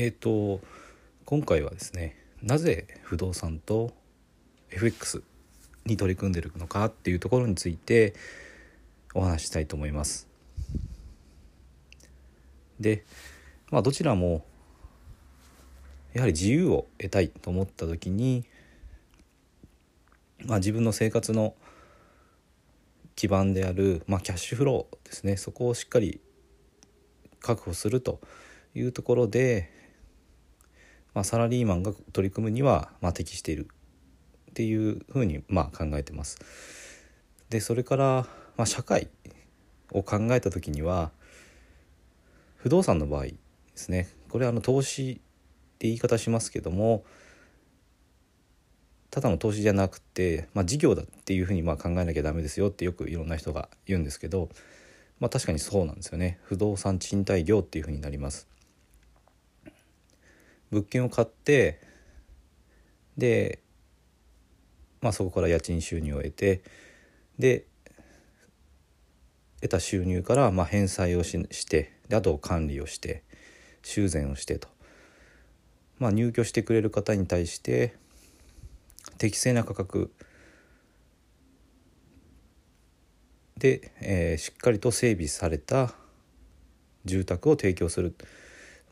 えっ、と今回はですねなぜ不動産と FX に取り組んでるのかっていうところについてお話ししたいと思います。で、まあ、どちらもやはり自由を得たいと思った時に、まあ、自分の生活の基盤である、まあ、キャッシュフローですねそこをしっかり確保するというところで、まあ、サラリーマンが取り組むには、まあ、適している。っていうふうに、まあ、考えてます。でそれから、まあ、社会を考えた時には不動産の場合ですね。これはあの投資って言い方しますけどもただの投資じゃなくて、まあ、事業だっていうふうにまあ考えなきゃダメですよってよくいろんな人が言うんですけど、まあ、確かにそうなんですよね。不動産賃貸業っていうふうになります。物件を買ってで、まあ、そこから家賃収入を得てで得た収入からまあ返済をししてであと管理をして修繕をしてと、まあ、入居してくれる方に対して適正な価格で、えーしっかりと整備された住宅を提供する、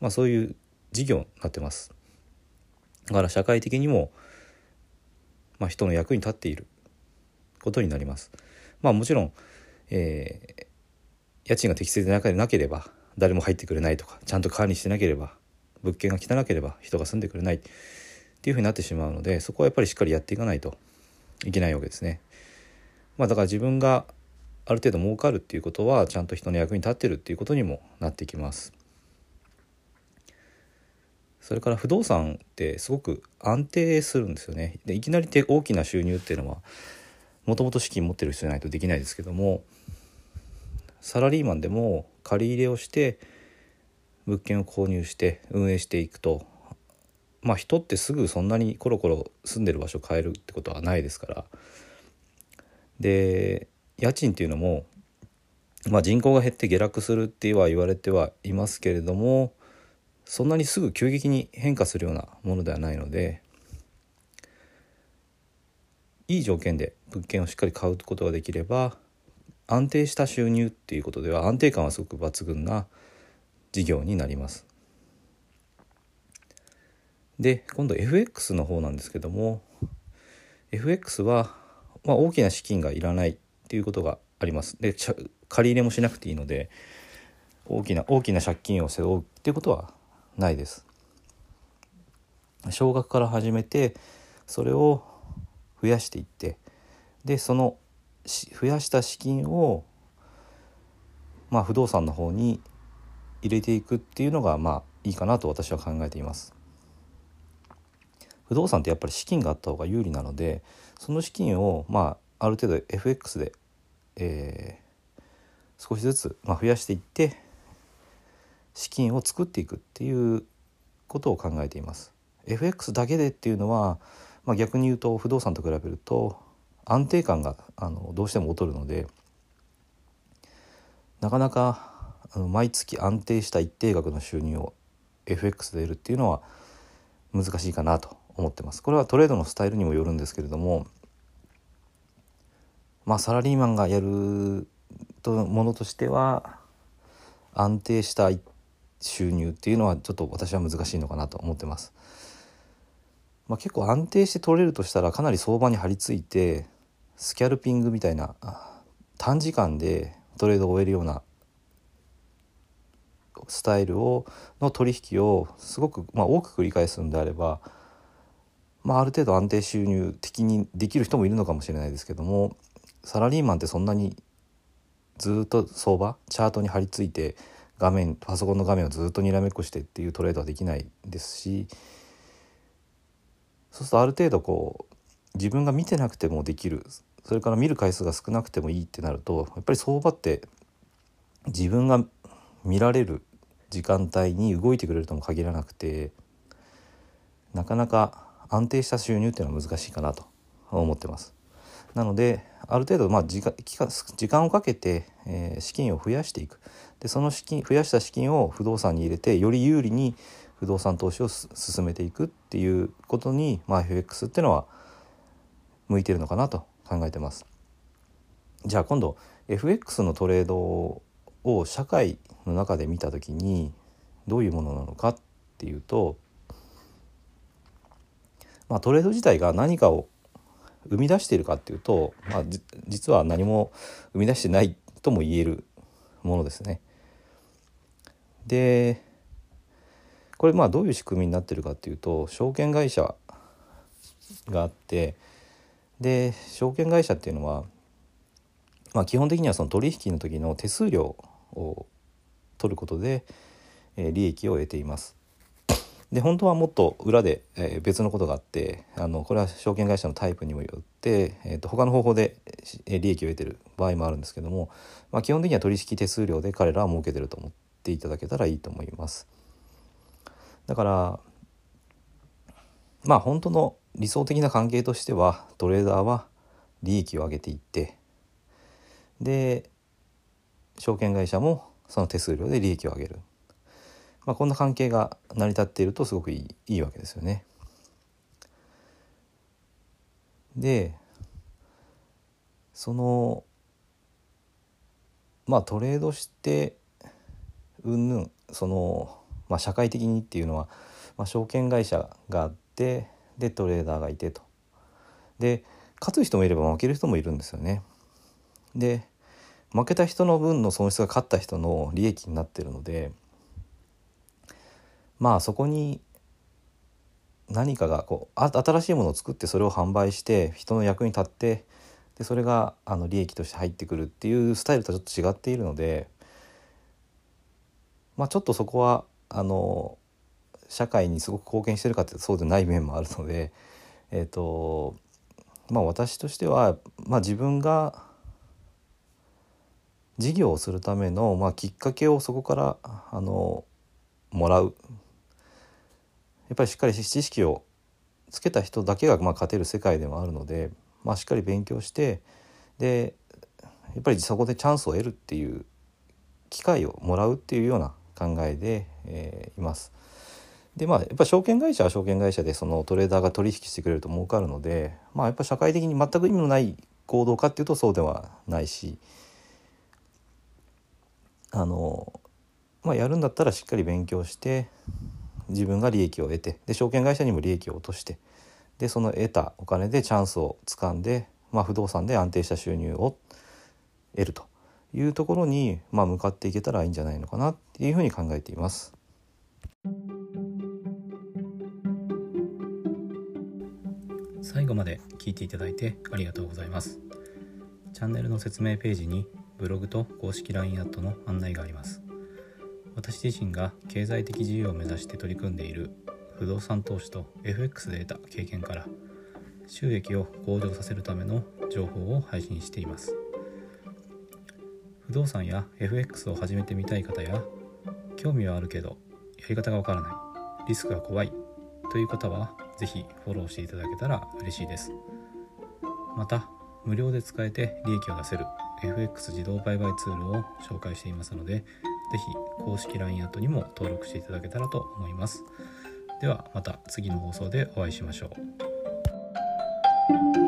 まあ、そういう事業になってますだから社会的にも、まあ、人の役に立っていることになりますまあもちろん、えー家賃が適正でなけなければ誰も入ってくれないとかちゃんと管理してなければ物件が汚ければ人が住んでくれないっていうふうになってしまうのでそこはやっぱりしっかりやっていかないといけないわけですね。まあ、だから自分がある程度儲かるっていうことはちゃんと人の役に立ってるっていうことにもなってきます。それから不動産ってすごく安定するんですよね。でいきなりて大きな収入っていうのはもともと資金持ってる人じゃないとできないですけどもサラリーマンでも借り入れをして物件を購入して運営していくとまあ人ってすぐそんなにコロコロ住んでる場所を変えるってことはないですからで家賃っていうのも、まあ、人口が減って下落するっては言われてはいますけれどもそんなにすぐ急激に変化するようなものではないのでいい条件で物件をしっかり買うことができれば安定した収入っていうことでは安定感はすごく抜群な事業になります。で今度 FX の方なんですけども FX は、まあ、大きな資金がいらないっていうことがあります。で借り入れもしなくていいので大きな大きな借金を背負うっていうことはないです。少額から始めてそれを増やしていってでその増やした資金を、まあ、不動産の方に入れていくっていうのがまあいいかなと私は考えています。不動産ってやっぱり資金があった方が有利なのでその資金をまあある程度 FX で、えー少しずつ、ま、増やしていって資金を作っていくっていうことを考えています。FX だけでっていうのは、まあ、逆に言うと不動産と比べると安定感があのどうしても劣るのでなかなかあの毎月安定した一定額の収入を FX で得るっていうのは難しいかなと思ってます。これはトレードのスタイルにもよるんですけれどもまあサラリーマンがやるとものとしては安定した収入っていうのはちょっと私は難しいのかなと思ってます。まあ、結構安定して取れるとしたらかなり相場に張り付いてスキャルピングみたいな短時間でトレードを終えるようなスタイルをの取引をすごく、まあ、多く繰り返すんであれば、まあ、ある程度安定収入的にできる人もいるのかもしれないですけどもサラリーマンってそんなにずっと相場チャートに張り付いて画面パソコンの画面をずっとにらめっこしてっていうトレードはできないですしそうするとある程度こう自分が見てなくてもできるそれから見る回数が少なくてもいいってなるとやっぱり相場って自分が見られる時間帯に動いてくれるとも限らなくてなかなか安定した収入っていうのは難しいかなと思ってます。なのである程度まあ時間時間をかけて、えー資金を増やしていくでその資金増やした資金を不動産に入れてより有利に不動産投資を進めていくっていうことに、まあ、FX っていうのは向いてるのかなと考えてます。じゃあ今度 FX のトレードを社会の中で見た時にどういうものなのかっていうと、まあ、トレード自体が何かを生み出しているかっていうと、まあ、実は何も生み出してないとも言えるものですね。でこれまあどういう仕組みになってるかっていうと証券会社があってで証券会社っていうのは、まあ、基本的にはその取引の時の手数料を取ることで、えー、利益を得ています。で本当はもっと裏で、えー、別のことがあってあのこれは証券会社のタイプにもよって、えーと、他の方法で、えー、利益を得てる場合もあるんですけども、まあ、基本的には取引手数料で彼らは儲けてると思っていただけたらいいと思います。だからまあ本当の理想的な関係としてはトレーダーは利益を上げていってで証券会社もその手数料で利益を上げる、まあ、こんな関係が成り立っているとすごくいいいいわけですよね。でそのまあトレードしてうんぬんその、まあ、社会的にっていうのは、まあ、証券会社があってでトレーダーがいてと。で勝つ人もいれば負ける人もいるんですよね。で負けた人の分の損失が勝った人の利益になってるのでまあそこに何かがこう新しいものを作ってそれを販売して人の役に立ってでそれがあの利益として入ってくるっていうスタイルとはちょっと違っているので、まあ、ちょっとそこはあの社会にすごく貢献してるかってそうでない面もあるので、えーとまあ、私としては、まあ、自分が事業をするための、まあ、きっかけをそこからあのもらう。やっぱりしっかり知識をつけた人だけがまあ勝てる世界でもあるので、まあ、しっかり勉強してでやっぱりそこでチャンスを得るっていう機会をもらうっていうような考えで、えー、います。でまあやっぱ証券会社は証券会社でそのトレーダーが取引してくれると儲かるのでまあやっぱ社会的に全く意味のない行動かっていうとそうではないしあの、まあ、やるんだったらしっかり勉強して自分が利益を得てで証券会社にも利益を落としてでその得たお金でチャンスをつかんで、まあ、不動産で安定した収入を得るというところに、まあ、向かっていけたらいいんじゃないのかなっていうふうに考えています。最後まで聞いていただいてありがとうございます。チャンネルの説明ページにブログと公式 LINE アットの案内があります私自身が経済的自由を目指して取り組んでいる不動産投資と FX で得た経験から収益を向上させるための情報を配信しています。不動産や FX を始めてみたい方や興味はあるけどやり方がわからないリスクが怖いという方は是非フォローしていただけたら嬉しいです。また無料で使えて利益を出せる FX 自動売買ツールを紹介していますので、ぜひ公式 LINE アットにも登録していただけたらと思います。ではまた次の放送でお会いしましょう。